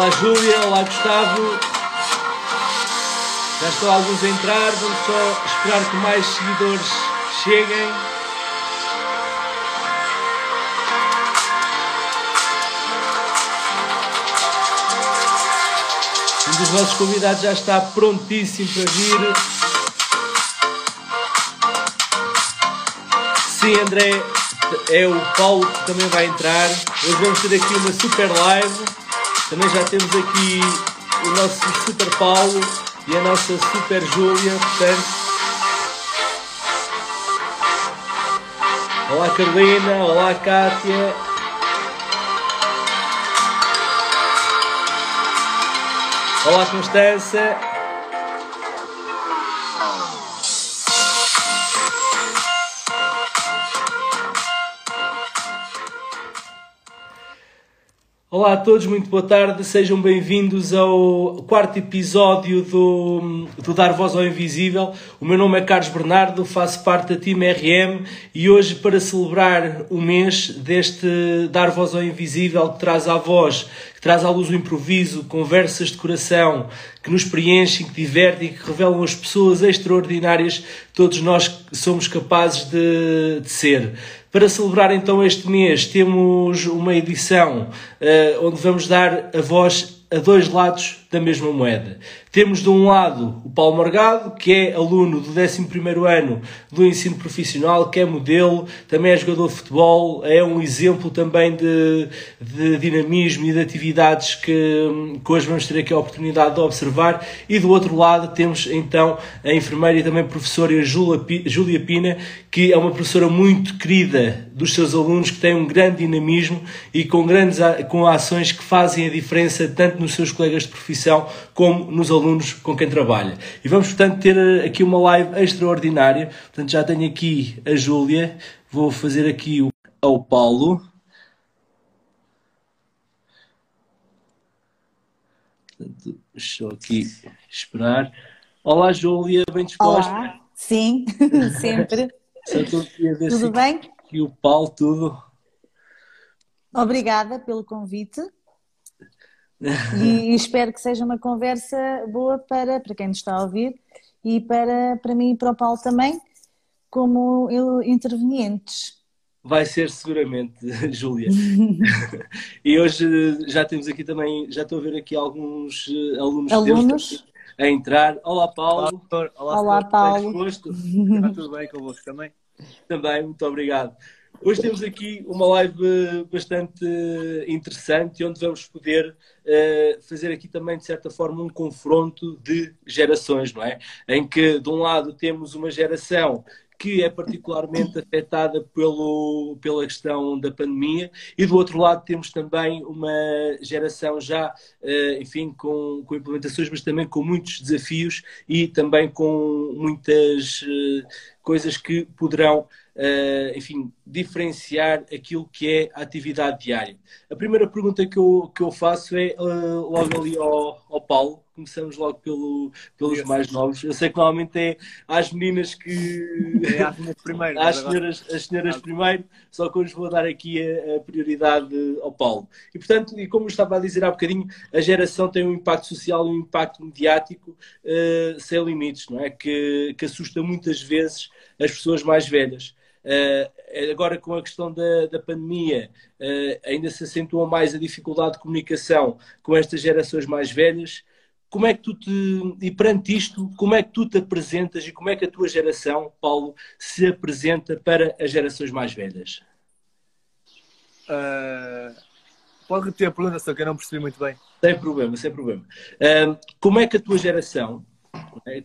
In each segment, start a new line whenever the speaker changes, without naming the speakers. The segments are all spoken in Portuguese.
Olá Júlia, olá Gustavo. Já estão alguns a entrar, vamos só esperar que mais seguidores cheguem. Um dos nossos convidados já está prontíssimo para vir. Sim, André, é o Paulo que também vai entrar. Hoje vamos ter aqui uma super live. Também já temos aqui o nosso super Paulo e a nossa super Júlia, portanto. Olá Carolina, olá Kátia. Olá Constança. Olá a todos, muito boa tarde, sejam bem-vindos ao quarto episódio do, do Dar Voz ao Invisível. O meu nome é Carlos Bernardo, faço parte da Team RM e hoje, para celebrar o mês deste Dar Voz ao Invisível, que traz à voz, traz à luz o improviso, conversas de coração, que nos preenchem, que divertem que revelam as pessoas extraordinárias que todos nós somos capazes de, de ser. Para celebrar então este mês, temos uma edição uh, onde vamos dar a voz a dois lados da mesma moeda. Temos de um lado o Paulo Morgado, que é aluno do 11 ano do ensino profissional, que é modelo, também é jogador de futebol, é um exemplo também de, de dinamismo e de atividades que, que hoje vamos ter aqui a oportunidade de observar. E do outro lado temos então a enfermeira e também professora Júlia Pina, que é uma professora muito querida dos seus alunos, que tem um grande dinamismo e com grandes com ações que fazem a diferença tanto nos seus colegas de profissão profissão como nos alunos com quem trabalha. E vamos, portanto, ter eh, aqui uma live extraordinária. Portanto, já tenho aqui a Júlia, vou fazer aqui o, ao Paulo. Portanto, deixa eu aqui esperar. Olá, Júlia, bem disposta?
Olá, sim, sempre. tudo bem?
E o Paulo, tudo.
Obrigada pelo convite e, espero que seja uma conversa boa para, para quem nos está a ouvir e para, para mim e para o Paulo também, como intervenientes.
Vai ser seguramente, Júlia. e hoje já temos aqui também, já estou a ver aqui alguns eh, alunos,
alunos.
a entrar. Olá, Paulo.
Olá, Olá, Olá Paulo.
Está tudo bem convosco também?
Também, muito obrigado. Hoje temos aqui uma live bastante interessante, onde vamos poder uh, fazer aqui também, de certa forma, um confronto de gerações, não é? Em que, de um lado, temos uma geração que é particularmente afetada pelo, pela questão da pandemia, e do outro lado temos também uma geração já, eh, enfim, com, com implementações, mas também com muitos desafios e também com muitas eh, coisas que poderão uh, enfim, diferenciar aquilo que é a atividade diária. A primeira pergunta que eu, que eu faço é logo ali ao, ao Paulo. Começamos logo pelo, pelos mais novos. Eu sei que normalmente é às meninas que.
É às meninas primeiro.
às senhoras, as senhoras primeiro, só que hoje vou dar aqui a, a, prioridade ao Paulo. E portanto, e como eu estava a dizer há bocadinho, a geração tem um impacto social e um impacto mediático uh, sem limites, não é? Que, que assusta muitas vezes as pessoas mais velhas. Uh, agora, com a questão da, da pandemia, uh, ainda se acentuou mais a dificuldade de comunicação com estas gerações mais velhas. Como é que tu te. E perante isto, como é que tu te apresentas e como é que a tua geração, Paulo, se apresenta para as gerações mais velhas?
Uh, pode repetir a pergunta, só que eu não percebi muito bem.
Sem problema, sem problema. como é que a tua geração é,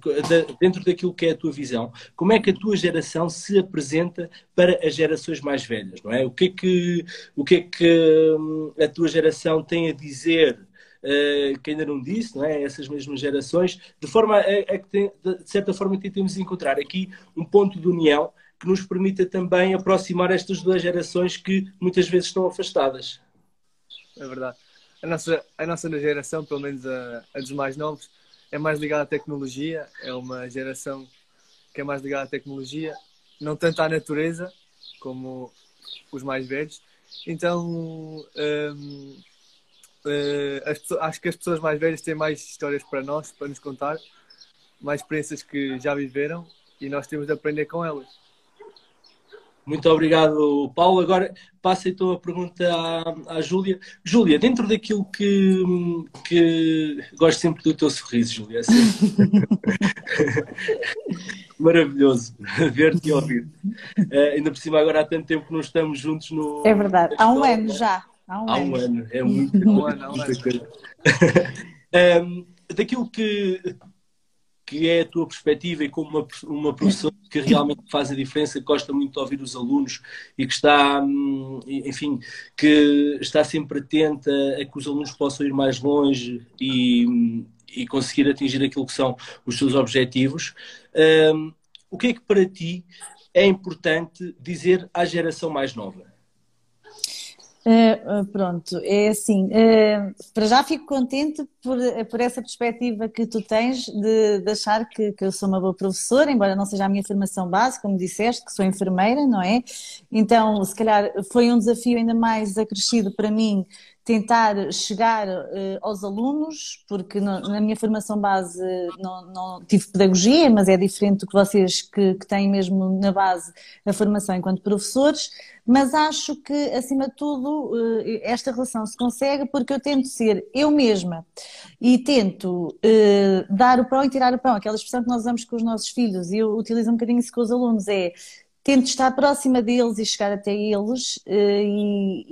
dentro daquilo que é a tua visão, como é que a tua geração se apresenta para as gerações mais velhas, não é? O que é que, o que, é que hum, a tua geração tem a dizer uh, que ainda não disse, não é? Essas mesmas gerações, de forma a, a que, tem, de certa forma, tentamos encontrar aqui um ponto de união que nos permita também aproximar estas duas gerações que muitas vezes estão afastadas.
É verdade. A nossa, a nossa geração, pelo menos a, a dos mais novos, é mais ligada à tecnologia, é uma geração que é mais ligada à tecnologia, não tanto à natureza como os mais velhos. Então, hum, uh, as, acho que as pessoas mais velhas têm mais histórias para nós, para nos contar, mais experiências que já viveram e nós temos de aprender com elas.
Muito obrigado, Paulo. Agora passo então a pergunta à, à Júlia. Júlia, dentro daquilo que, que gosto sempre do teu sorriso, Júlia. É Maravilhoso ver-te e ouvir-te. Uh, ainda por cima, agora há tanto tempo que não estamos juntos no.
É verdade, há um ano já.
Há um, há um ano. ano. É muito, um ano, muita coisa. um, daquilo que que é a tua perspectiva e como uma, uma professora que realmente faz a diferença, que gosta muito de ouvir os alunos e que está, hum, enfim, que está sempre atenta a que os alunos possam ir mais longe e, e conseguir atingir aquilo que são os seus objetivos. Um, o que é que para ti é importante dizer à geração mais nova?
Uh, pronto, é assim, uh, para já fico contente por, por essa perspectiva que tu tens de, de achar que, que, eu sou uma boa professora, embora não seja a minha formação base, como disseste, que sou enfermeira, não é? Então, se calhar foi um desafio ainda mais acrescido para mim tentar chegar uh, aos alunos, porque no, na minha formação base não, não, tive pedagogia, mas é diferente do que vocês que, que têm mesmo na base a formação enquanto professores mas acho que, acima de tudo, uh, esta relação se consegue porque eu tento ser eu mesma e tento uh, dar o pão e tirar o pão, aquela expressão que nós usamos com os nossos filhos, e eu utilizo um bocadinho isso com os alunos, é tento estar próxima deles e chegar até eles eh, e,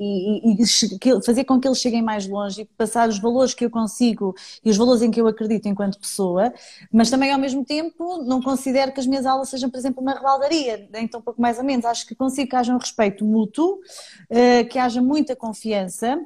e, e, fazer com que eles cheguem mais longe e passar os valores que eu consigo e os valores em que eu acredito enquanto pessoa, mas também ao mesmo tempo não considero que as minhas aulas sejam, por exemplo, uma rebaldaria, então pouco mais ou menos. Acho que consigo que haja um respeito mútuo, eh, que haja muita confiança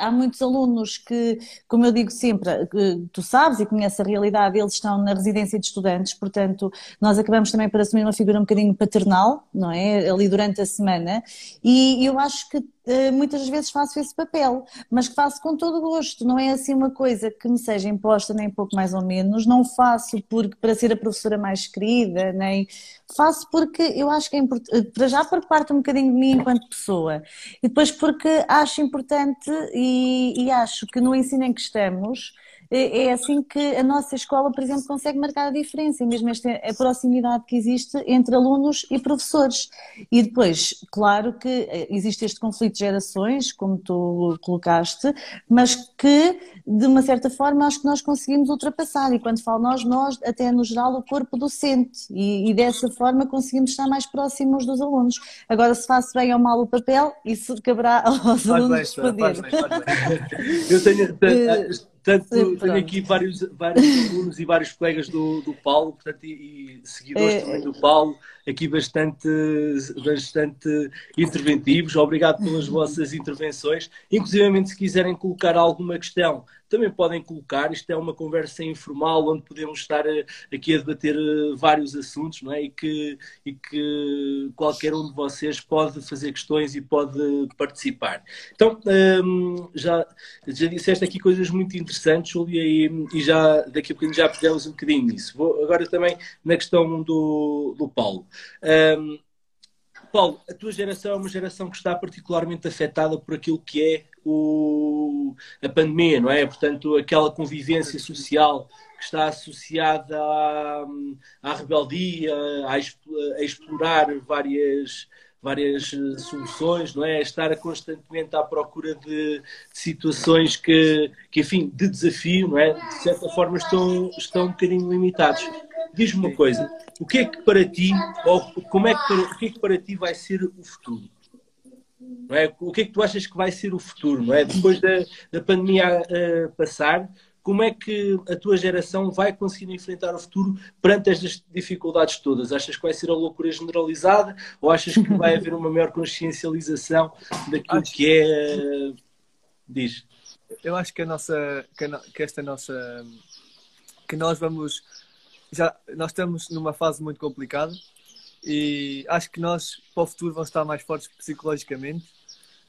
há muitos alunos que, como eu digo sempre, que tu sabes e conheces a realidade, eles estão na residência de estudantes, portanto, nós acabamos também por assumir uma figura um bocadinho paternal, não é? Ali durante a semana, e eu acho que eh, muitas vezes faço esse papel, mas que faço com todo gosto, não é assim uma coisa que me seja imposta nem pouco mais ou menos, não faço porque para ser a professora mais querida, nem faço porque eu acho que é importante, eh, para já porque parte um bocadinho de mim enquanto pessoa, e depois porque acho importante e, e acho que no ensino em que estamos, é, é assim que a nossa escola, por exemplo, consegue marcar a diferença, e mesmo esta a proximidade que existe entre alunos e professores. E depois, claro que eh, existe este conflito de gerações, como tu colocaste, mas que, de uma certa forma, acho que nós conseguimos ultrapassar. E quando falo nós, nós, até no geral, o corpo docente. E, e dessa forma conseguimos estar mais próximos dos alunos. Agora, se faço bem ou mal o papel, isso caberá aos faz alunos responder.
Eu tenho. Portanto, tenho aqui vários, vários alunos e vários colegas do, do Paulo, portanto, e, e seguidores é... também do Paulo, aqui bastante, bastante interventivos. Obrigado pelas vossas intervenções. Inclusive, se quiserem colocar alguma questão, também podem colocar. Isto é uma conversa informal onde podemos estar eh, aqui a debater eh, vários assuntos, não é? E que, e que qualquer um de vocês pode fazer questões e pode participar. Então, hum, já, já disseste aqui coisas muito interessantes, Júlia, e, e já daqui a pouquinho já pegamos um bocadinho nisso. Vou agora também na questão do, do Paulo. Um, Paulo, a tua geração é uma geração que está particularmente afetada por aquilo que é o, a pandemia, não é? Portanto, aquela convivência social que está associada à, à rebeldia, a, a explorar várias, várias soluções, não é? Estar constantemente à procura de, de, situações que, que, enfim, de desafio, não é? De certa forma estão, estão um bocadinho limitados. Diz-me uma coisa, o que é que para ti, ou como é que para, o que é que para ti vai ser o futuro? Não é? O que é que tu achas que vai ser o futuro? Não é? Depois da, da pandemia uh, passar, como é que a tua geração vai conseguir enfrentar o futuro perante estas dificuldades todas? Achas que vai ser a loucura generalizada ou achas que vai haver uma maior consciencialização daquilo acho... que é. Diz.
Eu acho que a nossa. Que, a, que esta nossa. que nós vamos. Já, nós estamos numa fase muito complicada e acho que nós, para o futuro, vamos estar mais fortes psicologicamente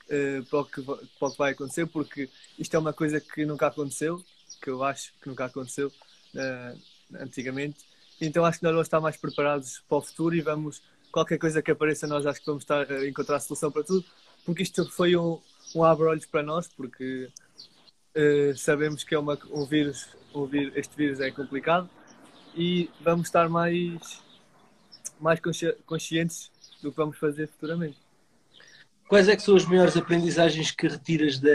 uh, para, o que, para o que vai acontecer, porque isto é uma coisa que nunca aconteceu, que eu acho que nunca aconteceu uh, antigamente. Então acho que nós vamos estar mais preparados para o futuro e vamos, qualquer coisa que apareça, nós acho que vamos estar a encontrar a solução para tudo, porque isto foi um, um abre-olhos para nós, porque Uh, sabemos que é uma, um vírus, um vírus, este vírus é complicado e vamos estar mais, mais consci conscientes do que vamos fazer futuramente.
Quais é que são as maiores aprendizagens que retiras da,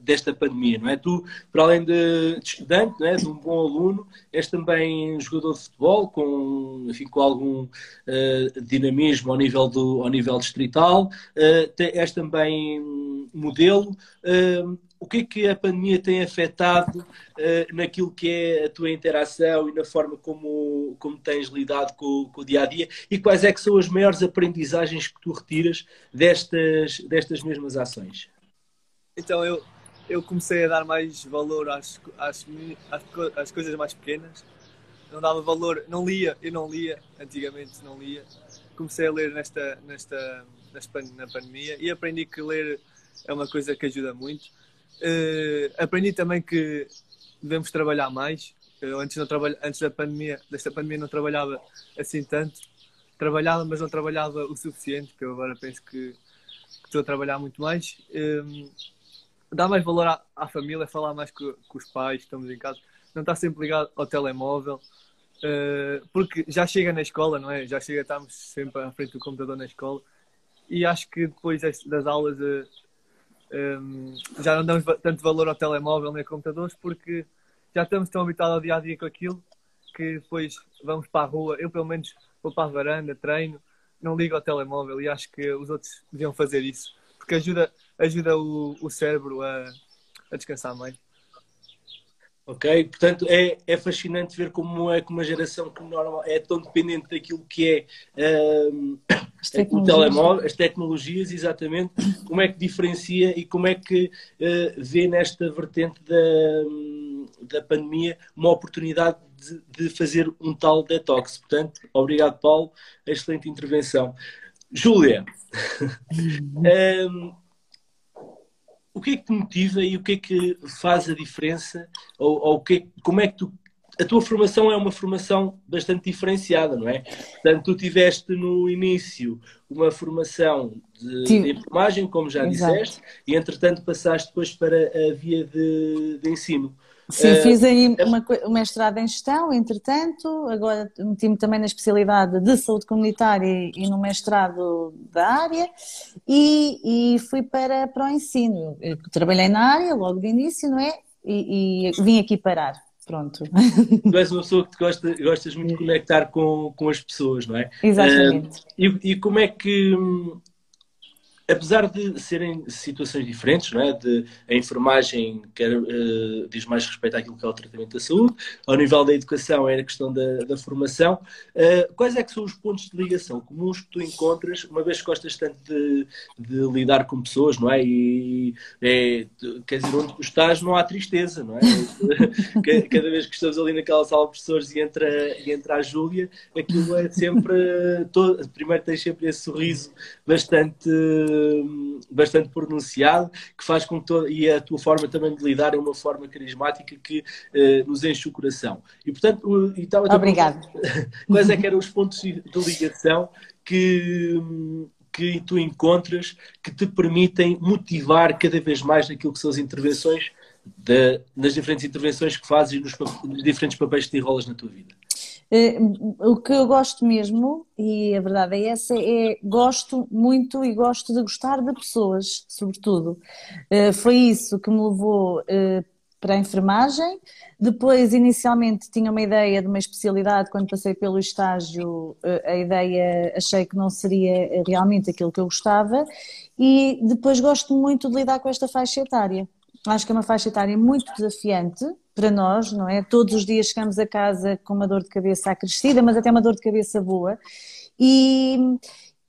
desta pandemia, não é? Tu, para além de, de estudante, não é? de um bom aluno, és também jogador de futebol com, enfim, com algum uh, dinamismo ao nível, do, ao nível distrital, uh, és também modelo. Uh, o que é que a pandemia tem afetado uh, naquilo que é a tua interação e na forma como, como tens lidado com, com, o dia a dia e quais é que são as maiores aprendizagens que tu retiras destas, destas mesmas ações?
Então eu, eu comecei a dar mais valor às, às, às, às coisas mais pequenas. Não dava valor, não lia, eu não lia, antigamente não lia. Comecei a ler nesta, nesta, na pandemia e aprendi que ler é uma coisa que ajuda muito Uh, aprendi também que devemos trabalhar mais. Eu antes, não trabalho, antes da pandemia, desta pandemia, não trabalhava assim tanto. Trabalhava, mas não trabalhava o suficiente, que eu agora penso que, que estou a trabalhar muito mais. Um, ehm, dá mais valor à, à, família, falar mais com, com, os pais, estamos em casa. Não estar sempre ligado ao telemóvel. Uh, porque já chega na escola, não é? Já chega, estamos sempre à frente do computador na escola. E acho que depois das aulas uh, um, já não damos tanto valor ao telemóvel nem a computadores porque já estamos tão habituados ao dia a dia com aquilo que depois vamos para a rua. Eu, pelo menos, vou para a varanda, treino, não ligo ao telemóvel e acho que os outros deviam fazer isso porque ajuda, ajuda o, o cérebro a, a descansar mais.
Ok? Portanto, é, é fascinante ver como é que uma geração que normal, é tão dependente daquilo que é um, o telemóvel, as tecnologias, exatamente, como é que diferencia e como é que uh, vê nesta vertente da, da pandemia uma oportunidade de, de, fazer um tal detox. Portanto, obrigado, Paulo, excelente intervenção. Júlia, um, o que é que te motiva e o que é que faz a diferença? Ou, ou que, é como é que tu. A tua formação é uma formação bastante diferenciada, não é? Portanto, tu tiveste no início uma formação de, de enfermagem, como já Exato. disseste, e entretanto passaste depois para a via de, de ensino.
Sim, uh, fiz aí uma, uma mestrado em gestão, entretanto, agora meti-me também na especialidade de saúde comunitária e no mestrado da área e, e fui para, para o ensino. Eu trabalhei na área logo de início, não é? E, e vim aqui parar. Pronto.
Tu és uma pessoa que gosta, gostas muito de conectar com, com as pessoas, não é?
Exatamente. Uh,
e, e como é que apesar de serem situações diferentes, não é? de, a enfermagem quer, uh, diz mais respeito àquilo que é o tratamento da saúde, ao nível da educação é a questão da, da formação, uh, quais é que são os pontos de ligação comuns que tu encontras, uma vez que gostas tanto de, de lidar com pessoas, não é? E, é, quer dizer, onde tu estás não há tristeza, não é? Cada vez que estamos ali naquela sala de professores e entra, e entra a Júlia, aquilo é sempre, todo, primeiro tens sempre esse sorriso bastante bastante pronunciado, que faz com que todo, e a tua forma também de lidar é uma forma carismática que uh, nos enche o coração. E portanto, e
estava Obrigado.
Quais é que eram os pontos de ligação que, que tu encontras que te permitem motivar cada vez mais naquilo que são as intervenções, de, nas diferentes intervenções que fazes e nos, nos diferentes papéis que te enrolas na tua vida?
Eh, o que eu gosto mesmo, e a verdade é essa, é gosto muito e gosto de gostar de pessoas, sobretudo. Eh, foi isso que me levou eh, para a enfermagem. Depois, inicialmente, tinha uma ideia de uma especialidade. Quando passei pelo estágio, a ideia achei que não seria realmente aquilo que eu gostava. E depois gosto muito de lidar com esta faixa etária. Acho que é uma faixa etária muito desafiante para nós, não é? Todos os dias chegamos a casa com uma dor de cabeça acrescida, mas até uma dor de cabeça boa. E,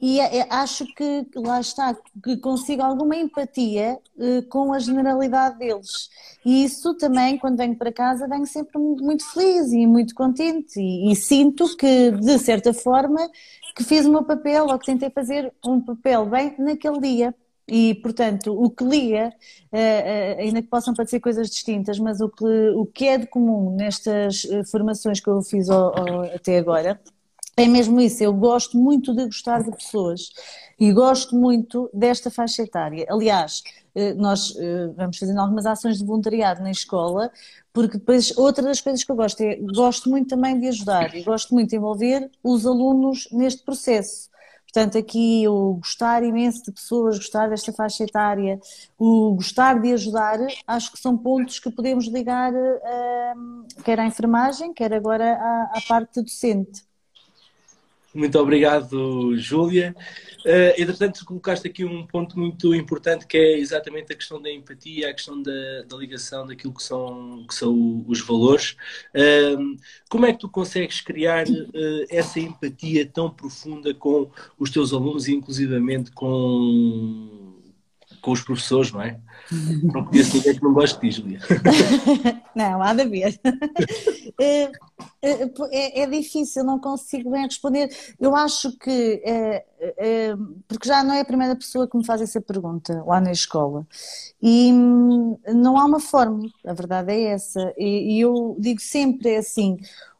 e é, é, acho que lá está, que consigo alguma empatia eh, com a generalidade deles. E isso também, quando venho para casa, venho sempre muito feliz e muito contente. E, e sinto que, de certa forma, que fiz o meu papel ou que tentei fazer um papel bem naquele dia. E, portanto, o que liga, eh, eh, ainda que possam parecer coisas distintas, mas o que, o que é de comum nestas eh, formações que eu fiz até agora, é mesmo isso, eu gosto muito de gostar de pessoas e gosto muito desta faixa etária. Aliás, nós vamos fazendo algumas ações de voluntariado na escola, porque depois outra das coisas que eu gosto é, gosto muito também de ajudar e gosto muito de envolver os alunos neste processo. Portanto, aqui o gostar imenso de pessoas, gostar desta faixa etária, o gostar de ajudar, acho que são pontos que podemos ligar uh, quer à enfermagem, quer agora à, à parte docente.
Muito obrigado, Júlia. Uh, entretanto, colocaste aqui um ponto muito importante que é exatamente a questão da empatia, a questão da, da ligação daquilo que são, que são os valores. Uh, como é que tu consegues criar uh, essa empatia tão profunda com os teus alunos e, inclusivamente, com, com os professores, não é? Não conheço ninguém que não goste de Júlia.
não, há de haver. É, é, é, é, difícil, não consigo bem responder. Eu acho que, é, é, porque já não é a primeira pessoa que me faz essa pergunta lá na escola, e hum, não há uma fórmula, a verdade é essa. E, e eu digo sempre assim: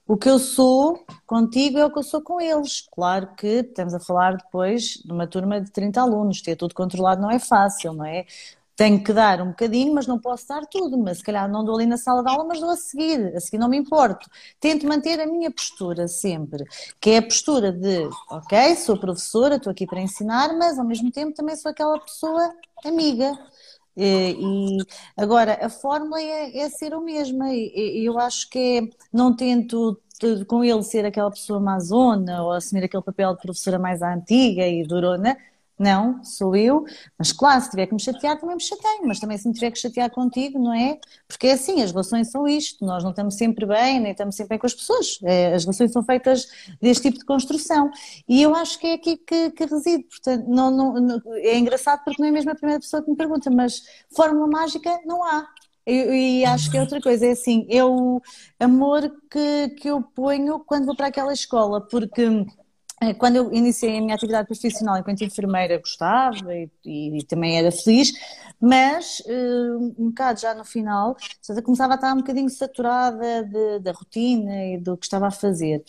o que eu sou contigo é o que eu sou com eles. Claro que estamos a falar depois de uma turma de 30 alunos, ter tudo controlado não é fácil, não é? Tenho que dar um bocadinho, mas não posso dar tudo. Mas se calhar não dou ali na sala de aula, mas dou a seguir. A seguir não me importo. Tento manter a minha postura sempre, que é a postura de, ok, sou professora, estou aqui para ensinar, mas ao mesmo tempo também sou aquela pessoa amiga. E agora a fórmula é, é ser o mesmo. Eu acho que é, não tento com ele ser aquela pessoa mazona ou assumir aquele papel de professora mais antiga e durona, não, sou eu, mas claro, se tiver que me chatear, também me chateio, mas também se me tiver que chatear contigo, não é? Porque é assim, as relações são isto, nós não estamos sempre bem, nem estamos sempre bem com as pessoas, é, as relações são feitas deste tipo de construção. E eu acho que é aqui que, que reside, portanto, não, não, é engraçado porque não é mesmo a primeira pessoa que me pergunta, mas fórmula mágica não há. E, e acho que é outra coisa, é assim, é o amor que, que eu ponho quando vou para aquela escola, porque quando eu iniciei a minha atividade profissional enquanto enfermeira, gostava e, e, também era feliz, mas uh, um bocado já no final, começava a estar um bocadinho saturada de, da rotina e do que estava a fazer.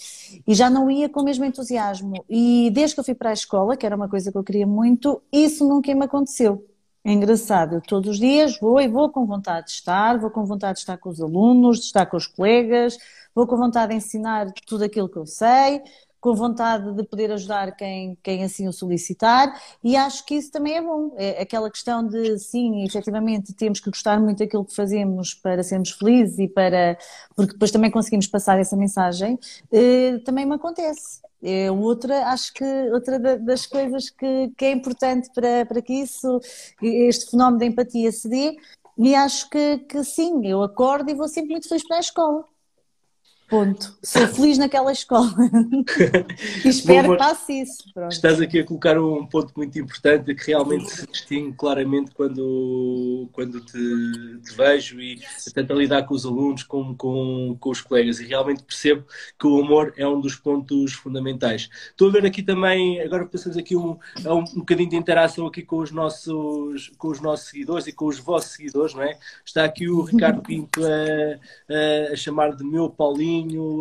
E já não ia com o mesmo entusiasmo. E desde que eu fui para a escola, que era uma coisa que eu queria muito, isso nunca me aconteceu. É engraçado, eu todos os dias vou e vou com vontade de estar, vou com vontade de estar com os alunos, de estar com os colegas, vou com vontade de ensinar tudo aquilo que eu sei, com vontade de poder ajudar quem, quem assim o solicitar, e acho que isso também é bom. É aquela questão de, sim, efetivamente temos que gostar muito daquilo que fazemos para sermos felizes e para. porque depois também conseguimos passar essa mensagem, eh, também me acontece. É outra, acho que outra das coisas que, que é importante para, para que isso, este fenómeno da empatia se dê, e acho que, que sim, eu acordo e vou sempre muito feliz para a escola. Ponto. Sou feliz naquela escola. e espero Bom, que passe isso.
Pronto. Estás aqui a colocar um ponto muito importante que realmente se distingue claramente quando, quando te, te, vejo e tanto a lidar com os alunos como com, com os colegas. E realmente percebo que o amor é um dos pontos fundamentais. Estou a ver aqui também, agora passamos aqui um, um, um bocadinho de interação aqui com os, nossos, com os nossos seguidores e com os vossos seguidores, não é? Está aqui o Ricardo Pinto a, a, a chamar de meu Paulinho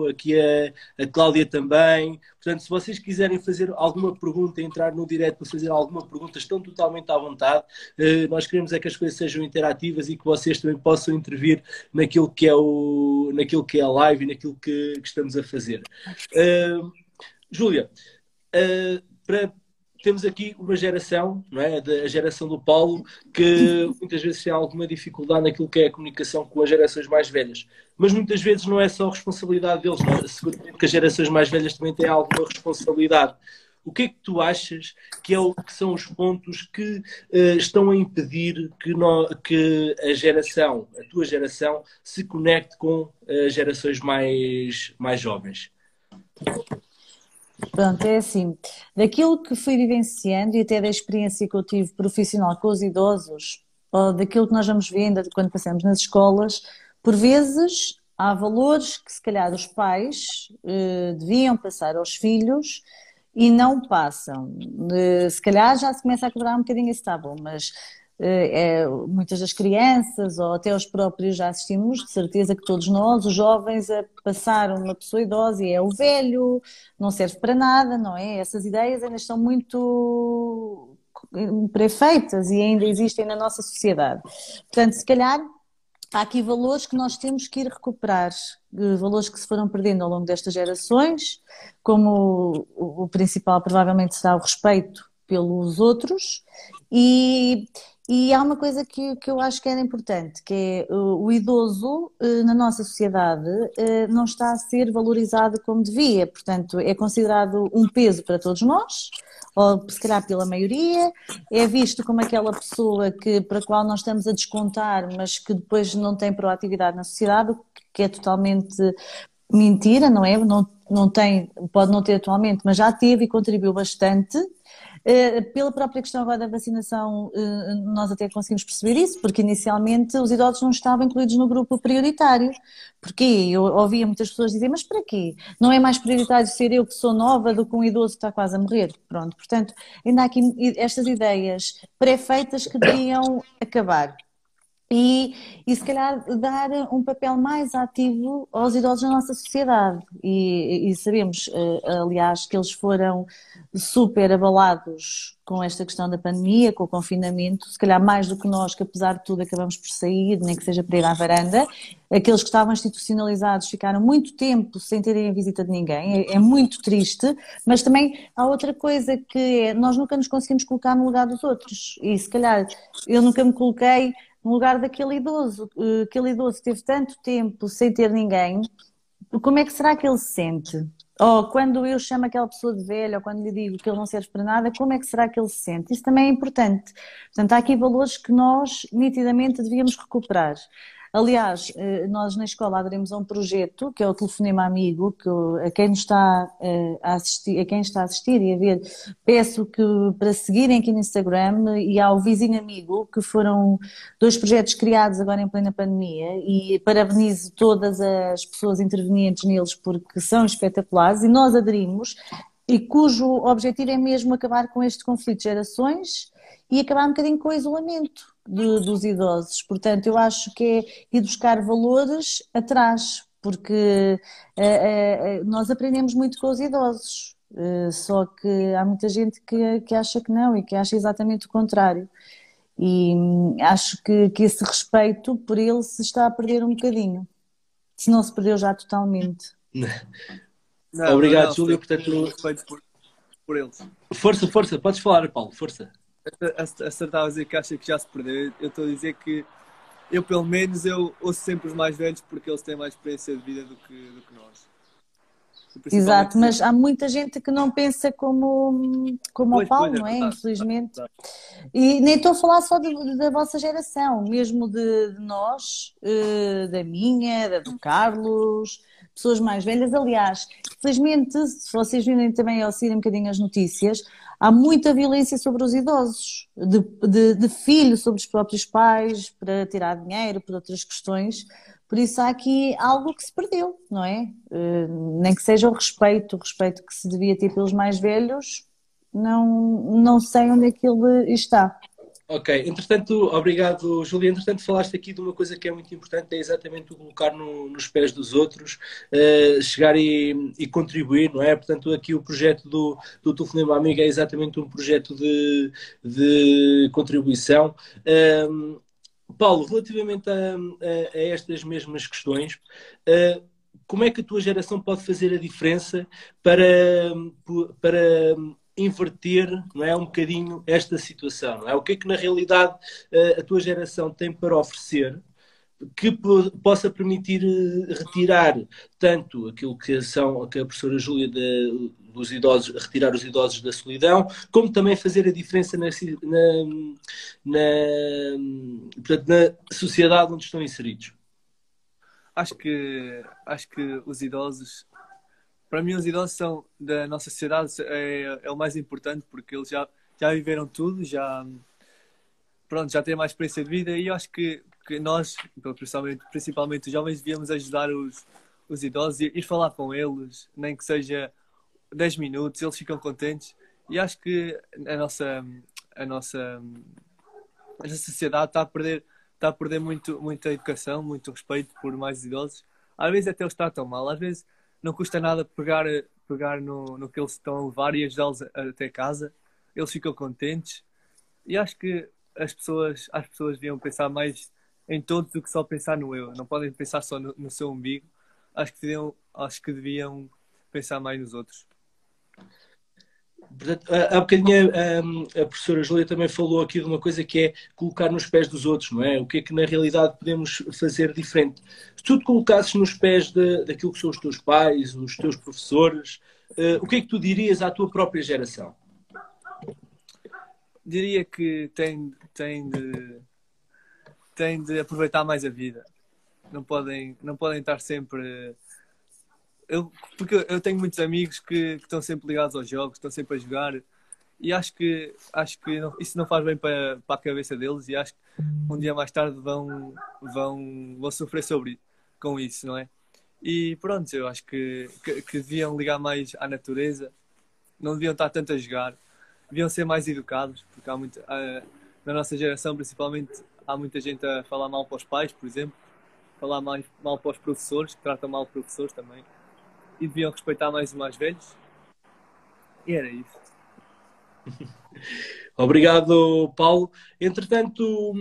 aqui a, a Cláudia também. Portanto, se vocês quiserem fazer alguma pergunta, entrar no direto para fazer alguma pergunta, estão totalmente à vontade. Uh, nós queremos é que as coisas sejam interativas e que vocês também possam intervir naquilo que é, o, naquilo que é a live e naquilo que, que estamos a fazer. Uh, Júlia, uh, para temos aqui uma geração, não é? A geração do Paulo, que muitas vezes tem alguma dificuldade naquilo que é a comunicação com as gerações mais velhas. Mas muitas vezes não é só responsabilidade deles, não é? Seguramente que as gerações mais velhas também têm alguma responsabilidade. O que é que tu achas que, é o, que são os pontos que uh, estão a impedir que, no, que a geração, a tua geração, se conecte com as gerações mais, mais jovens?
Pronto, é assim, daquilo que fui vivenciando e até da experiência que eu tive profissional com os idosos, ou daquilo que nós vamos vendo quando passamos nas escolas, por vezes há valores que se calhar os pais eh, deviam passar aos filhos e não passam. Eh, se calhar já se começa a quebrar um bocadinho esse tabu, mas é, muitas das crianças ou até os próprios já assistimos, de certeza que todos nós, os jovens, a passar uma pessoa idosa e é o velho, não serve para nada, não é? Essas ideias ainda estão muito prefeitas e ainda existem na nossa sociedade. Portanto, se calhar há aqui valores que nós temos que ir recuperar, valores que se foram perdendo ao longo destas gerações, como o, o principal provavelmente será o respeito pelos outros e, e há uma coisa que, que eu acho que era importante, que é o, o idoso eh, na nossa sociedade eh, não está a ser valorizado como devia, portanto é considerado um peso para todos nós, ou se calhar pela maioria, é visto como aquela pessoa que, para a qual nós estamos a descontar, mas que depois não tem proatividade na sociedade, que é totalmente mentira, não é? Não, não tem, pode não ter atualmente, mas já teve e contribuiu bastante eh, pela própria questão agora da vacinação, eh, nós até conseguimos perceber isso, porque inicialmente os idosos não estavam incluídos no grupo prioritário. Porquê? Eu ouvia muitas pessoas dizer, mas para quê? Não é mais prioritário ser eu que sou nova do que um idoso que está quase a morrer? Pronto, portanto, ainda há aqui estas ideias pré-feitas que deviam acabar e, e se calhar dar um papel mais ativo aos idosos na nossa sociedade. E, e, sabemos, eh, aliás, que eles foram super abalados com esta questão da pandemia, com o confinamento, se calhar mais do que nós, que apesar de tudo acabamos por sair, nem que seja para ir à varanda. Aqueles que estavam institucionalizados ficaram muito tempo sem terem a visita de ninguém, é, é muito triste, mas também há outra coisa que é, nós nunca nos conseguimos colocar no lugar dos outros. E se calhar eu nunca me coloquei no lugar daquele idoso, eh, aquele idoso teve tanto tempo sem ter ninguém, como é que será que ele se sente? Ou quando eu chamo aquela pessoa de velha, ou quando lhe digo que ele não serve para nada, como é que será que ele se sente? Isso também é importante. Portanto, há aqui valores que nós nitidamente devíamos recuperar. Aliás, eh, nós na escola aderimos a um projeto que é o Telefonema Amigo, que a quem está eh, a assistir, a quem está a assistir e a ver, peço que para seguirem aqui no Instagram e ao Vizinho Amigo, que foram dois projetos criados agora em plena pandemia e parabenizo todas as pessoas intervenientes neles porque são espetaculares e nós aderimos e cujo objetivo é mesmo acabar com este conflito de gerações e acabar um bocadinho com o isolamento de, dos idosos. Portanto, eu acho que é ir buscar valores atrás, porque uh, uh, nós aprendemos muito com os idosos. Uh, só que há muita gente que, que acha que não e que acha exatamente o contrário. E hum, acho que, que esse respeito por ele se está a perder um bocadinho. Se não se perdeu já totalmente.
Não, Obrigado, Júlio. Portanto, respeito
por, por eles.
Força, força, podes falar, Paulo, força
acertava a dizer que acha que já se perdeu. Eu estou a dizer que eu, pelo menos, eu ouço sempre os mais velhos porque eles têm mais experiência de vida do que, do que nós.
Exato, mas há muita gente que não pensa como, como pois, o Paulo, pois, é, não é? Verdade, Infelizmente. Verdade. E nem estou a falar só de, da vossa geração, mesmo de, de nós, uh, da minha, da do Carlos, pessoas mais velhas. Aliás, felizmente, se vocês virem também ao um bocadinho as notícias, há muita violência sobre os idosos, de, de, de filhos sobre os próprios pais, para tirar dinheiro, por outras questões. Por isso há aqui algo que se perdeu, não é? Uh, nem que seja o respeito, o respeito que se devia ter pelos mais velhos, não, não sei onde é que ele está.
Ok, entretanto, obrigado, Júlia. Entretanto, falaste aqui de uma coisa que é muito importante, é exatamente o colocar no, nos pés dos outros, uh, chegar e, e, contribuir, não é? Portanto, aqui o projeto do, do Telefonema Amiga é exatamente um projeto de, de contribuição. Uh, Paulo, relativamente a, a, a, estas mesmas questões, uh, como é que a tua geração pode fazer a diferença para, para inverter não é, um bocadinho esta situação? Não é? O que é que na realidade eh, a tua geração tem para oferecer que possa permitir eh, retirar tanto aquilo que são que a professora Júlia de, dos idosos, retirar os idosos da solidão, como também fazer a diferença na, na, na, portanto, na sociedade onde estão inseridos.
Acho que acho que os idosos para mim os idosos são da nossa sociedade é, é o mais importante porque eles já já viveram tudo já pronto já têm mais experiência de vida e eu acho que, que nós principalmente principalmente os jovens devíamos ajudar os os idosos e ir falar com eles nem que seja 10 minutos eles ficam contentes e acho que a nossa a nossa esta sociedade está a perder, está a perder muito, muita educação, muito respeito por mais idosos. Às vezes até os tratam mal, às vezes não custa nada pegar, pegar no, no que eles estão a levar e ajudá-los até casa. Eles ficam contentes. E acho que as pessoas, as pessoas deviam pensar mais em todos do que só pensar no eu. Não podem pensar só no, no seu umbigo. Acho que, deviam, acho que deviam pensar mais nos outros.
Portanto, há bocadinho a, a, professora Júlia também falou aqui de uma coisa que é colocar nos pés dos outros, não é? O que é que na realidade podemos fazer diferente? Se tu te colocasses nos pés de, daquilo que são os teus pais, os teus professores, uh, o que é que tu dirias à tua própria geração?
Diria que tem, tem, de, tem de aproveitar mais a vida. Não podem, não podem estar sempre eu, porque eu tenho muitos amigos que, que, estão sempre ligados aos jogos, estão sempre a jogar e acho que, acho que não, isso não faz bem para, para a cabeça deles e acho que um dia mais tarde vão, vão, vão sofrer sobre, com isso, não é? E pronto, eu acho que, que, que deviam ligar mais à natureza, não deviam estar tanto a jogar, deviam ser mais educados, porque há muito, na nossa geração principalmente há muita gente a falar mal para os pais, por exemplo, falar mais, mal para os professores, que tratam mal os professores também e deviam respeitar mais os mais velhos. E era isso.
Obrigado, Paulo. Entretanto,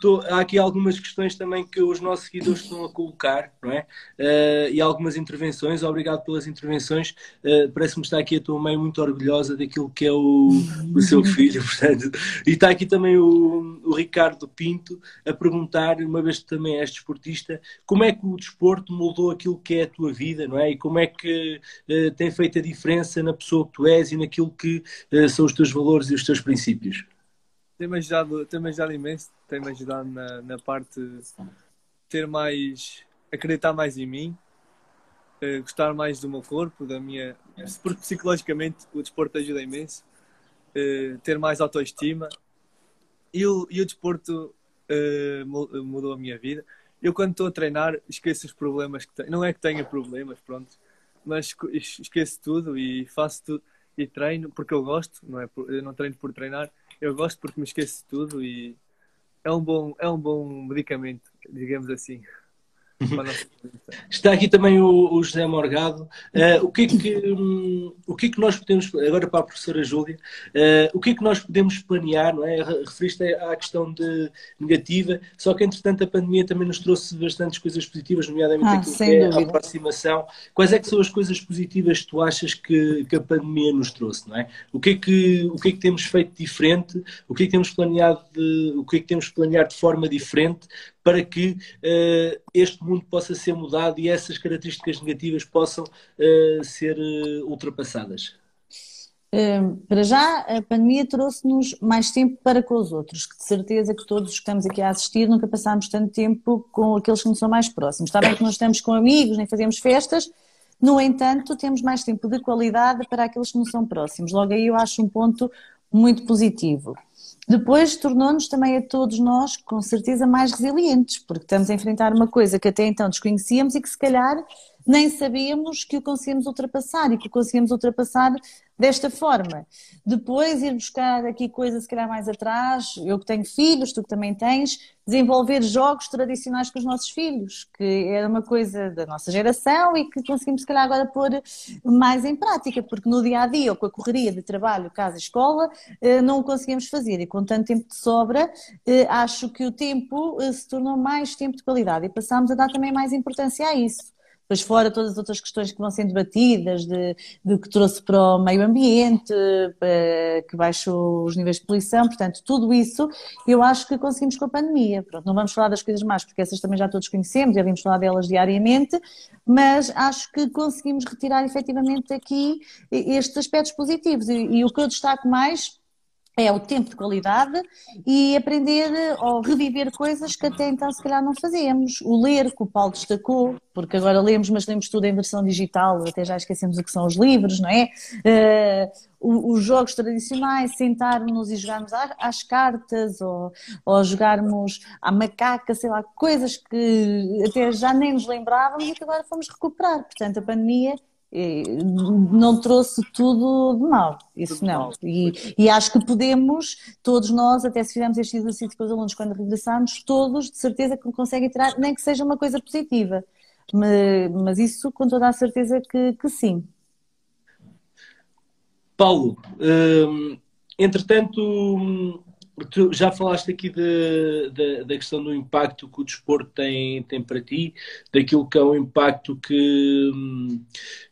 tô, há aqui algumas questões também que os nossos seguidores estão a colocar, não é? Uh, e algumas intervenções. Obrigado pelas intervenções. Uh, Parece-me estar aqui a tua mãe muito orgulhosa daquilo que é o, o seu filho, portanto. E está aqui também o, o, Ricardo Pinto a perguntar, uma vez que também és desportista, como é que o desporto moldou aquilo que é a tua vida, não é? E como é que uh, tem feito a diferença na pessoa que tu és e naquilo que são os teus valores e os teus princípios?
tem-me ajudado, tem ajudado imenso, tem-me ajudado na, na parte ter mais, acreditar mais em mim, uh, gostar mais do meu corpo, da minha, porque psicologicamente o desporto ajuda imenso, uh, ter mais autoestima e o, e o desporto uh, mudou a minha vida. Eu quando estou a treinar esqueço os problemas que tenho, não é que tenha problemas, pronto, mas esqueço tudo e faço tudo e treino porque eu gosto, não é? Eu não treino por treinar, eu gosto porque me esqueço de tudo e é um bom, é um bom medicamento, digamos assim.
Está aqui também o, o José Morgado. Uh, o, que é que, um, o que é que nós podemos, agora para a professora Júlia, uh, o que é que nós podemos planear, não é? Referiste à questão de negativa, só que entretanto a pandemia também nos trouxe bastantes coisas positivas, nomeadamente ah, aquilo que é dúvida. a aproximação. Quais é que são as coisas positivas que tu achas que, que a pandemia nos trouxe, não é? O que é que, o que, é que temos feito diferente? O que é que temos planeado de, o que é que temos planeado de forma diferente para que uh, este mundo possa ser mudado e essas características negativas possam uh, ser uh, ultrapassadas?
Para já, a pandemia trouxe-nos mais tempo para com os outros, que de certeza que todos que estamos aqui a assistir nunca passámos tanto tempo com aqueles que nos são mais próximos. Está bem que não estamos com amigos, nem fazemos festas, no entanto, temos mais tempo de qualidade para aqueles que nos são próximos. Logo aí eu acho um ponto muito positivo. Depois tornou-nos também a todos nós, com certeza, mais resilientes, porque estamos a enfrentar uma coisa que até então desconhecíamos e que se calhar nem sabíamos que o conseguimos ultrapassar e que o conseguimos ultrapassar desta forma. Depois ir buscar aqui coisas se calhar mais atrás, eu que tenho filhos, tu que também tens, desenvolver jogos tradicionais com os nossos filhos, que era uma coisa da nossa geração e que conseguimos se calhar agora pôr mais em prática, porque no dia a dia ou com a correria de trabalho, casa e escola, eh, não o conseguimos fazer e com tanto tempo de sobra, eh, acho que o tempo eh, se tornou mais tempo de qualidade e passámos a dar também mais importância a isso. Depois, fora todas as outras questões que vão sendo debatidas, de, de que trouxe para o meio ambiente, que baixou os níveis de poluição, portanto, tudo isso eu acho que conseguimos com a pandemia. Pronto, não vamos falar das coisas más, porque essas também já todos conhecemos, já vimos falar delas diariamente, mas acho que conseguimos retirar efetivamente aqui estes aspectos positivos. E, e o que eu destaco mais é o tempo de qualidade e aprender ou reviver coisas que até então se calhar não fazíamos. O ler, que o Paulo destacou, porque agora lemos, mas lemos tudo em versão digital, até já esquecemos o que são os livros, não é? Uh, os jogos tradicionais, sentarmos e jogarmos às cartas ou, ou jogarmos à macaca, sei lá, coisas que até já nem nos lembrávamos e que agora fomos recuperar. Portanto, a pandemia não trouxe tudo de mal, isso tudo não. Mal. E, e, acho que podemos, todos nós, até se fizermos este exercício com os alunos quando regressarmos, todos de certeza que conseguem tirar, nem que seja uma coisa positiva. Mas, mas isso com toda a certeza que, que sim.
Paulo, hum, entretanto, Tu já falaste aqui de, de, da questão do impacto que o desporto tem, tem para ti, daquilo que é o impacto que,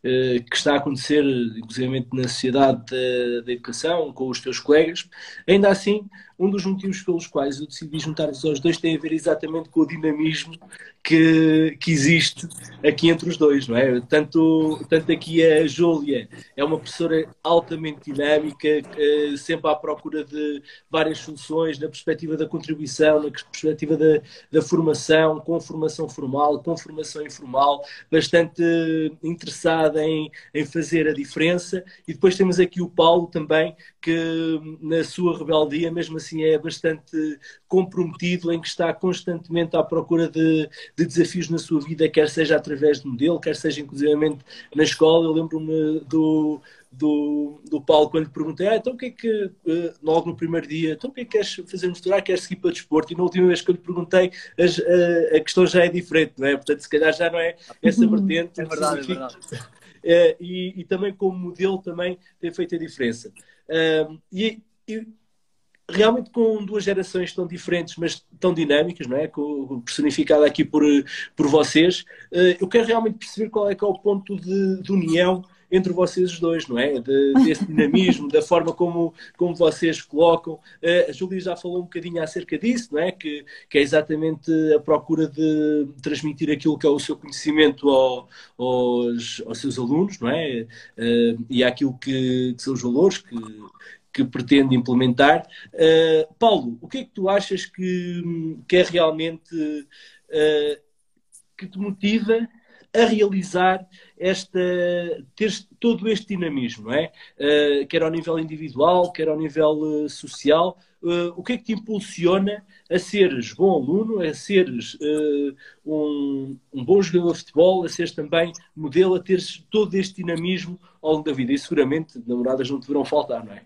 eh, que está a acontecer, inclusive na sociedade da, da educação, com os teus colegas. Ainda assim, um dos motivos pelos quais eu decidi juntar-vos aos dois tem a ver exatamente com o dinamismo que, que existe aqui entre os dois, não é? Tanto, tanto aqui a Júlia é uma professora altamente dinâmica, eh, sempre à procura de várias soluções, na perspectiva da contribuição, na perspectiva da, da formação, com formação formal, com formação informal, bastante interessada em, em fazer a diferença. E depois temos aqui o Paulo também, que na sua rebeldia, mesmo assim, é bastante comprometido, em que está constantemente à procura de, de desafios na sua vida, quer seja através de modelo, quer seja inclusivamente na escola. Eu lembro-me do, do, do Paulo quando lhe perguntei, ah, então o que é que, eh, logo no primeiro dia, então o que é que queres fazer no futuro? Ah, queres seguir para desporto? E na última vez que eu lhe perguntei, a, a, questão já é diferente, não é? Portanto, se calhar já não é essa vertente.
É verdade, é verdade.
Uh, e, e, também como modelo também tem feito a diferença. Uh, e, e, realmente com duas gerações tão diferentes, mas tão dinâmicas, não é? personificada aqui por, por vocês, uh, eu quero realmente perceber qual é que é o ponto de, de união entre vocês os dois, não é? De, desse dinamismo, da forma como, como vocês colocam. Uh, a Júlia já falou um bocadinho acerca disso, não é? Que, que é exatamente a procura de transmitir aquilo que é o seu conhecimento ao, aos, aos seus alunos, não é? Uh, e aquilo que, que são os valores que, que pretende implementar. Uh, Paulo, o que é que tu achas que, que é realmente uh, que te motiva a realizar esta, ter todo este dinamismo, não é? Uh, quer ao nível individual, quer ao nível social. Uh, o que é que te impulsiona a seres bom aluno, a seres um, um, bom jogador de futebol, a seres também modelo, a teres todo este dinamismo ao longo da vida? E seguramente namoradas não te deverão faltar, não é?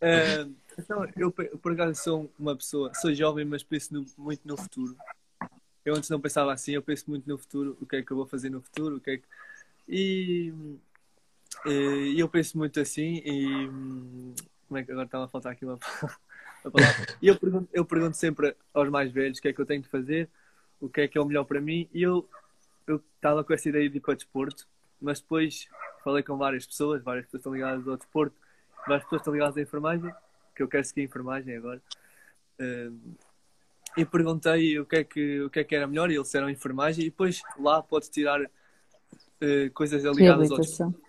então, eu, por acaso sou uma pessoa, sou jovem, mas penso no, muito no futuro. Eu antes não pensava assim, eu penso muito no futuro, o que é que eu vou fazer no futuro, o que é que... E, e eu penso muito assim e... Como é que agora estava a faltar aqui uma, palavra? E eu pergunto, eu pergunto sempre aos mais velhos o que é que eu tenho de fazer, o que é que é o melhor para mim e eu eu estava com essa ideia de ir para o desporto, mas depois falei com várias pessoas, várias pessoas estão ligadas ao desporto, várias pessoas estão ligadas à enfermagem, que eu quero seguir a enfermagem agora e perguntei o que é que, o que, é que era melhor e eles disseram enfermagem e depois lá pode tirar uh, coisas ligadas ao desporto.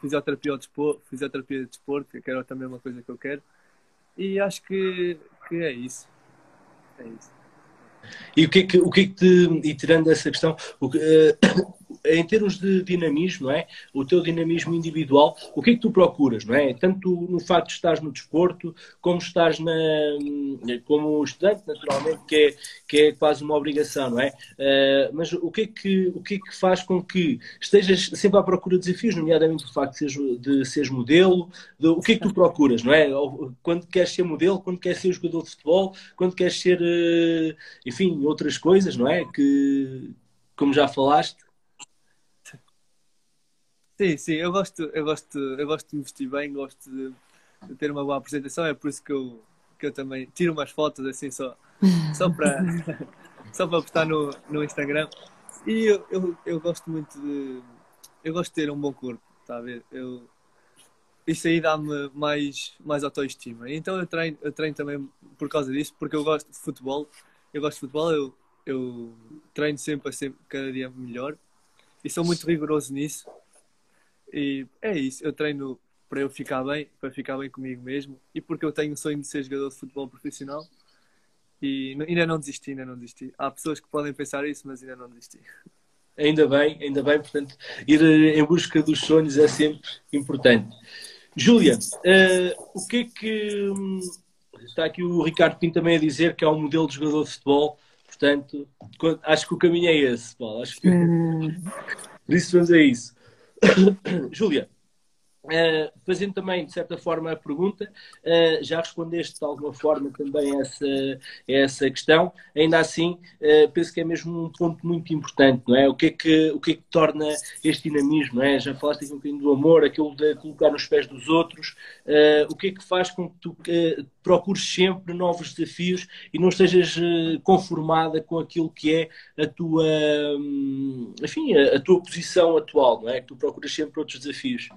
Fisioterapia ao desporto, fisioterapia de desporto, que era também uma coisa que eu quero. E acho que, que é isso. É isso.
E o que é que, o que, é que te, e tirando essa questão, o, uh, em termos de dinamismo, não é? O teu dinamismo individual, o que é que tu procuras, não é? Tanto no facto de estás no desporto, como estás na, como estudante, naturalmente, que é, que é quase uma obrigação, não é? Uh, mas o que é que, o que é que faz com que estejas sempre à procura de desafios, nomeadamente o facto de seres, de seres modelo, de, o que é que tu procuras, não é? Quando queres ser modelo, quando queres ser jogador de futebol, quando queres ser, uh, enfim, outras coisas, não é? Que, como já falaste,
Sim, sim, eu gosto, eu gosto, eu gosto de investir bem, gosto de, de, ter uma boa apresentação, é por isso que eu, que eu também tiro umas fotos assim só, só para só para postar no, no Instagram. E eu, eu, eu gosto muito de eu gosto de ter um bom corpo, está a ver? Eu, isso aí dá-me mais, mais autoestima. Então eu treino, eu treino também por causa disso, porque eu gosto de futebol. Eu gosto de futebol, eu, eu treino sempre, sempre cada dia melhor e sou muito rigoroso nisso. E é isso, eu treino para eu ficar bem, para ficar bem comigo mesmo e porque eu tenho o sonho de ser jogador de futebol profissional e ainda não desisti, ainda não desisti. Há pessoas que podem pensar isso, mas ainda não desisti.
Ainda bem, ainda bem, portanto, ir em busca dos sonhos é sempre importante. Júlia, uh, o que é que. Hum, está aqui o Ricardo Pinto também a dizer que é um modelo de jogador de futebol Portanto, acho que o caminho é esse, Paulo. Acho que... Hum. Por isso vamos a isso. Júlia, Uh, fazendo também, de certa forma, a pergunta, uh, já respondeste de alguma forma também essa, essa questão. Ainda assim, uh, penso que é mesmo um ponto muito importante, não é? O que é que, o que, é que torna este dinamismo, é? Já falaste aqui um bocadinho do amor, aquilo de colocar nos pés dos outros. o que é que faz com que tu procures sempre novos desafios e não estejas conformada com aquilo que é a tua, um, enfim, a, a tua posição atual, não é? Que tu procuras sempre outros desafios.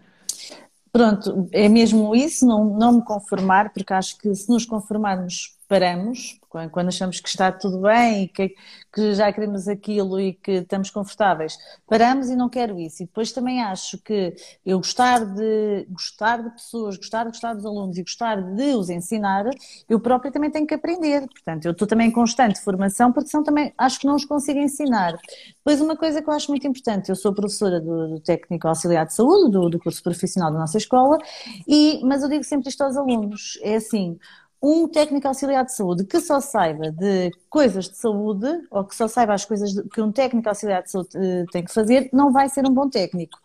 Pronto, é mesmo isso, não, não me conformar, porque acho que se nos conformarmos paramos, quando achamos que está tudo bem que, que, já queremos aquilo e que estamos confortáveis, paramos e não quero isso. E depois também acho que eu gostar de gostar de pessoas, gostar de gostar dos alunos e gostar de os ensinar, eu própria também tenho que aprender. Portanto, eu estou também em constante formação, porque senão também acho que não os consigo ensinar. Depois, uma coisa que eu acho muito importante, eu sou professora do, do técnico auxiliar de saúde, do, do curso profissional da nossa escola, e, mas eu digo sempre isto aos alunos, é assim, um técnico auxiliar de saúde que só saiba de coisas de saúde, ou que só saiba as coisas que um técnico auxiliar de saúde uh, tem que fazer, não vai ser um bom técnico.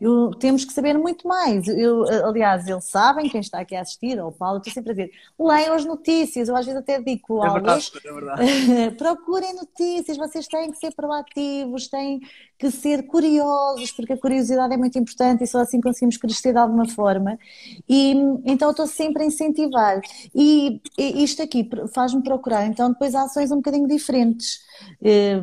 Eu, temos que saber muito mais. Eu, aliás, eles sabem, quem está aqui a assistir, ou o Paulo, estou sempre a dizer, leiam as notícias, eu às vezes até digo
é verdade, é verdade.
procurem notícias, vocês têm que ser proativos, têm que ser curiosos, porque a curiosidade é muito importante e só assim conseguimos crescer de alguma forma. E então estou sempre a incentivar. E, e isto aqui faz-me procurar, então, depois ações um bocadinho diferentes. Eh,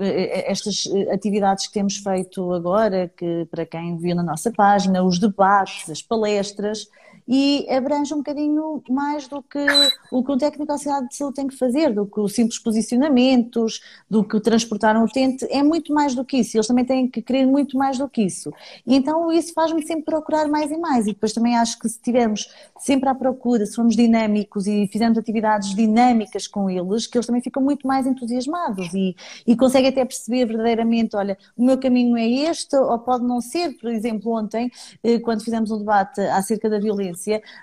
eh, estas atividades que temos feito agora, que para quem viu na nossa página, os debates, as palestras, e abrange um bocadinho mais do que o que um técnico auxiliar de saúde tem que fazer, do que os simples posicionamentos, do que transportar um utente, é muito mais do que isso, eles também têm que querer muito mais do que isso. E então isso faz-me sempre procurar mais e mais, e depois também acho que se estivermos sempre à procura, se formos dinâmicos e fizermos atividades dinâmicas com eles, que eles também ficam muito mais entusiasmados e, e conseguem até perceber verdadeiramente, olha, o meu caminho é este, ou pode não ser, por exemplo, ontem, eh, quando fizemos um debate acerca da violência,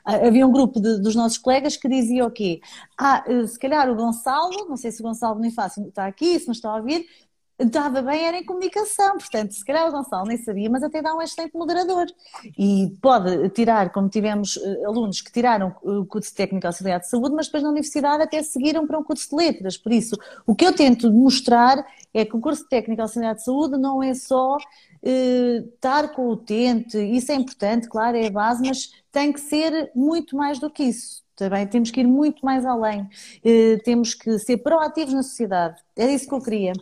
ah, havia um grupo de, dos nossos colegas que dizia o quê? Ah, eh, se calhar o Gonçalo, não sei se o Gonçalo fácil está aqui, se não está a ouvir, estava bem, era em comunicação, portanto, se calhar o Gonçalo nem sabia, mas até dá um excelente moderador. E pode tirar, como tivemos uh, alunos que tiraram o curso técnico auxiliar de saúde, mas depois na universidade até seguiram para um curso de letras. Por isso, o que eu tento mostrar é que o curso técnico auxiliar de saúde não é só estar com o utente, isso é importante, claro, é a base, mas tem que ser muito mais do que isso. Também temos que ir muito mais além. Uh, temos que ser proativos na sociedade. Era isso que eu queria.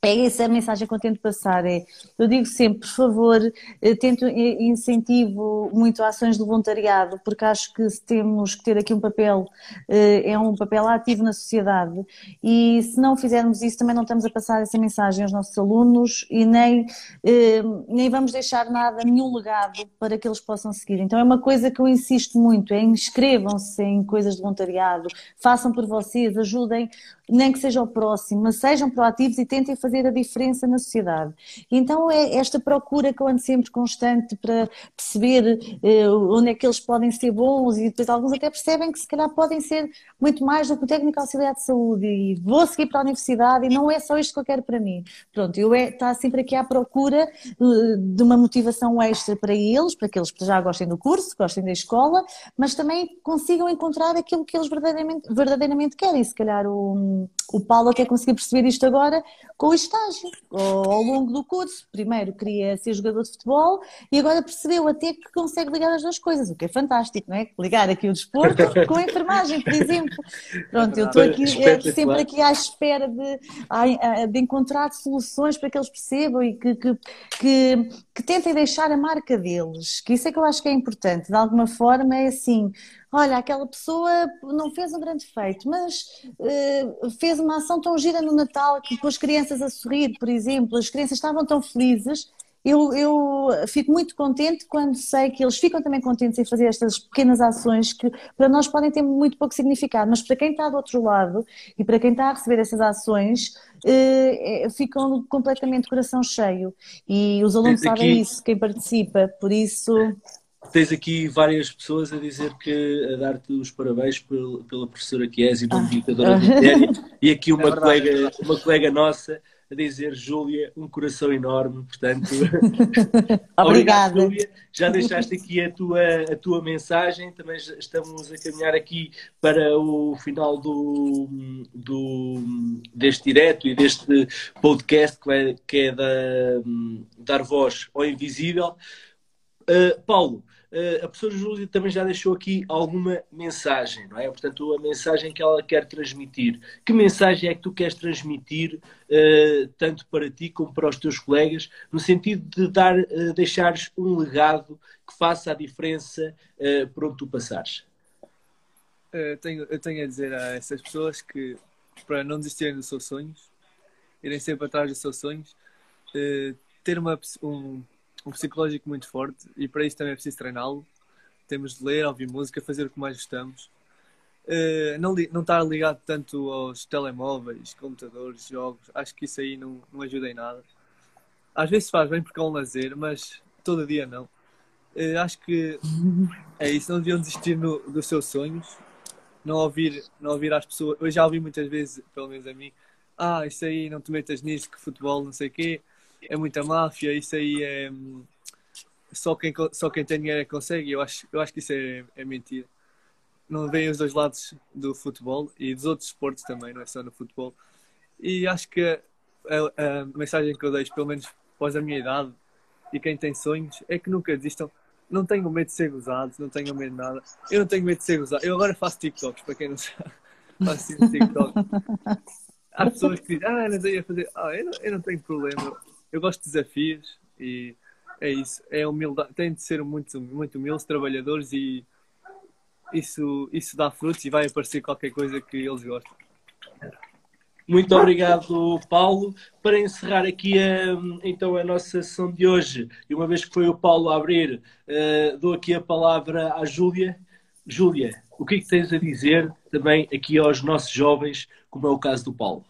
É essa a mensagem que eu tento passar. É, eu digo sempre, por favor, eh, tento incentivo muito ações de voluntariado, porque acho que temos que ter aqui um papel, eh, é um papel ativo na sociedade. E se não fizermos isso, também não estamos a passar essa mensagem aos nossos alunos e nem, eh, nem vamos deixar nada, nenhum legado para que eles possam seguir. Então é uma coisa que eu insisto muito, é inscrevam-se em coisas de voluntariado, façam por vocês, ajudem nem que seja o próximo, mas sejam proativos e tentem fazer a diferença na sociedade. Então é esta procura que eu ando sempre constante para perceber eh, onde é que eles podem ser bons e depois alguns até percebem que se calhar podem ser muito mais do que o técnico auxiliar de saúde e vou seguir para a universidade e não é só isto que eu quero para mim. Pronto, eu é, está sempre aqui à procura eh, de uma motivação extra para eles, para que eles já gostem do curso, gostem da escola, mas também consigam encontrar aquilo que eles verdadeiramente, verdadeiramente querem. Se calhar o o Paulo até conseguiu perceber isto agora com o estágio, ao longo do curso. Primeiro queria ser jogador de futebol e agora percebeu até que consegue ligar as duas coisas, o que é fantástico, não é? Ligar aqui o desporto com a enfermagem, por exemplo. Pronto, eu estou aqui é, sempre aqui à espera de, de encontrar soluções para que eles percebam e que, que, que, que tentem deixar a marca deles, que isso é que eu acho que é importante. De alguma forma é assim, olha, aquela pessoa não fez um grande feito, mas uh, fez uma ação tão gira no Natal que pôs crianças a sorrir, por exemplo, as crianças estavam tão felizes. Eu, eu, fico muito contente quando sei que eles ficam também contentes em fazer estas pequenas ações que para nós podem ter muito pouco significado, mas para quem está do outro lado e para quem está a receber essas ações, eh, ficam completamente coração cheio. E os alunos Aqui... sabem isso, quem participa, por isso
tens aqui várias pessoas a dizer que a dar-te os parabéns pela, pela professora que és e pela meditadora ah. matéria. E aqui uma, é colega, uma colega nossa a dizer, Júlia, um coração enorme, portanto.
Obrigada.
Júlia. Já deixaste aqui a tua, a tua mensagem, também estamos a caminhar aqui para o final do, do, deste direto e deste podcast que, é, que é da, dar voz ao invisível. Uh, Paulo, uh, a professora Júlia também já deixou aqui alguma mensagem, não é? Portanto, a mensagem que ela quer transmitir. Que mensagem é que tu queres transmitir, uh, tanto para ti como para os teus colegas, no sentido de dar, uh, deixares um legado que faça a diferença por onde tu passares?
Eu tenho, eu tenho a dizer a essas pessoas que, para não desistirem dos seus sonhos, irem sempre atrás dos seus sonhos, ter uma, um, um psicológico muito forte e para isso também é preciso treiná-lo. Temos de ler, ouvir música, fazer o que mais gostamos. Uh, não, não estar ligado tanto aos telemóveis, computadores, jogos, acho que isso aí não, não ajuda em nada. Às vezes faz bem porque é um lazer, mas todo dia não. Uh, acho que é isso, não deviam desistir no, dos seus sonhos, não ouvir, não ouvir as pessoas. Eu já ouvi muitas vezes, pelo menos a mim, ah, isso aí não te metas nisso, que futebol, não sei o quê é muita máfia, isso aí é. Só quem, só quem tem dinheiro é consegue. Eu acho, eu acho que isso é, é mentira. Não veem os dois lados do futebol e dos outros esportes também, não é só no futebol. E acho que a, a, mensagem que eu deixo, pelo menos após a minha idade e quem tem sonhos, é que nunca desistam. Não tenham medo de ser gozados, não tenham medo de nada. Eu não tenho medo de ser gozado. Eu agora faço TikToks, para quem não sabe. Faço TikTok. Há pessoas que dizem, ah, não sei fazer. Ah, eu não, eu não tenho problema eu gosto de desafios e é isso. É humildade. Tem de ser muito, muito humildes, trabalhadores e isso, isso dá frutos e vai aparecer qualquer coisa que eles gostam.
Muito obrigado, Paulo. Para encerrar aqui a, então a nossa sessão de hoje, e uma vez que foi o Paulo a abrir, uh, dou aqui a palavra à Júlia. Júlia, o que é que tens a dizer também aqui aos nossos jovens, como é o caso do Paulo?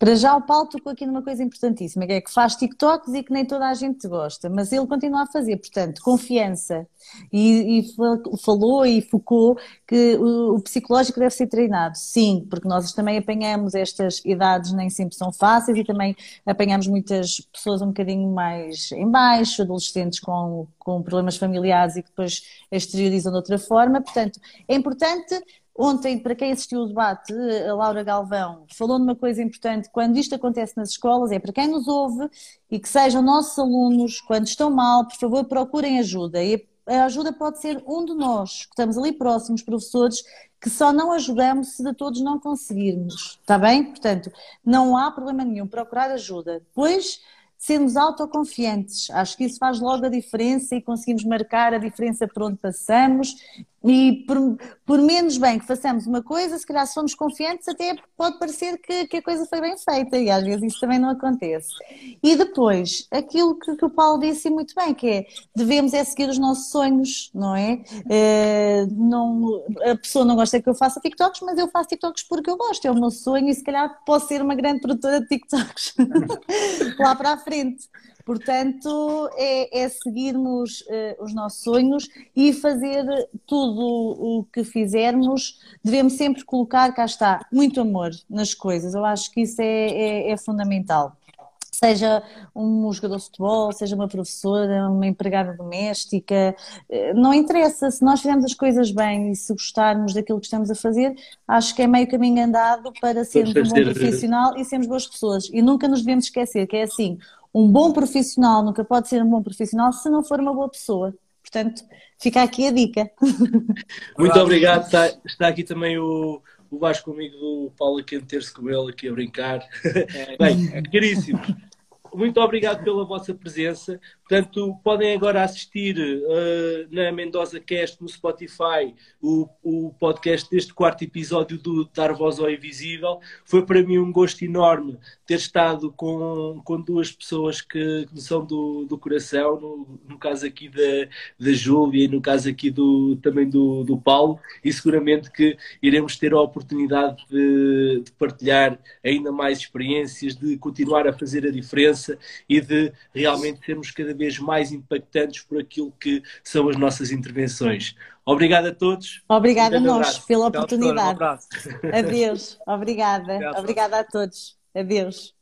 Para já o Paulo tocou aqui numa coisa importantíssima, que é que faz TikToks e que nem toda a gente gosta, mas ele continua a fazer, portanto, confiança. E, e falou e focou que o, o, psicológico deve ser treinado. Sim, porque nós também apanhamos estas idades, nem sempre são fáceis, e também apanhamos muitas pessoas um bocadinho mais em baixo, adolescentes com, com problemas familiares e que depois exteriorizam de outra forma. Portanto, é importante Ontem, para quem assistiu o debate, a Laura Galvão falou numa coisa importante. Quando isto acontece nas escolas, é para quem nos ouve e que sejam nossos alunos, quando estão mal, por favor, procurem ajuda. E a ajuda pode ser um de nós, que estamos ali próximos, professores, que só não ajudamos se de todos não conseguirmos. Está bem? Portanto, não há problema nenhum procurar ajuda. Depois sermos autoconfiantes. Acho que isso faz logo a diferença e conseguimos marcar a diferença por onde passamos. E por, por, menos bem que façamos uma coisa, se calhar se formos confiantes, até pode parecer que, que, a coisa foi bem feita, e às vezes isso também não acontece. E depois, aquilo que, que o Paulo disse muito bem, que é devemos é seguir os nossos sonhos, não é? é? não, a pessoa não gosta que eu faça TikToks, mas eu faço TikToks porque eu gosto, é o meu sonho, e se calhar posso ser uma grande produtora de TikToks lá para a frente. Portanto, é, é seguirmos uh, os nossos sonhos e fazer tudo o que fizermos. Devemos sempre colocar, cá está, muito amor nas coisas. Eu acho que isso é, é, é fundamental seja um jogador de futebol, seja uma professora, uma empregada doméstica, eh, não interessa. Se nós fizermos as coisas bem e se gostarmos daquilo que estamos a fazer, acho que é meio caminho andado para sermos um bom profissional e sermos boas pessoas. E nunca nos devemos esquecer que é assim: um bom profissional nunca pode ser um bom profissional se não for uma boa pessoa. Portanto, fica aqui a dica.
Muito obrigado. Está, está aqui também o, o Vasco comigo do Paulo aqui a meter-se com ele, aqui a brincar. É. Bem, caríssimos, muito obrigado pela vossa presença. Portanto, podem agora assistir uh, na Mendoza Cast no Spotify o, o podcast deste quarto episódio do Dar Voz ao Invisível. Foi para mim um gosto enorme ter estado com, com duas pessoas que, que são do, do coração, no, no caso aqui da, da Júlia e no caso aqui do, também do, do Paulo, e seguramente que iremos ter a oportunidade de, de partilhar ainda mais experiências, de continuar a fazer a diferença e de realmente sermos cada mais impactantes por aquilo que são as nossas intervenções. Obrigado a todos.
Obrigada a nós pela oportunidade. Um Adeus. Obrigada. Obrigada a todos. Adeus.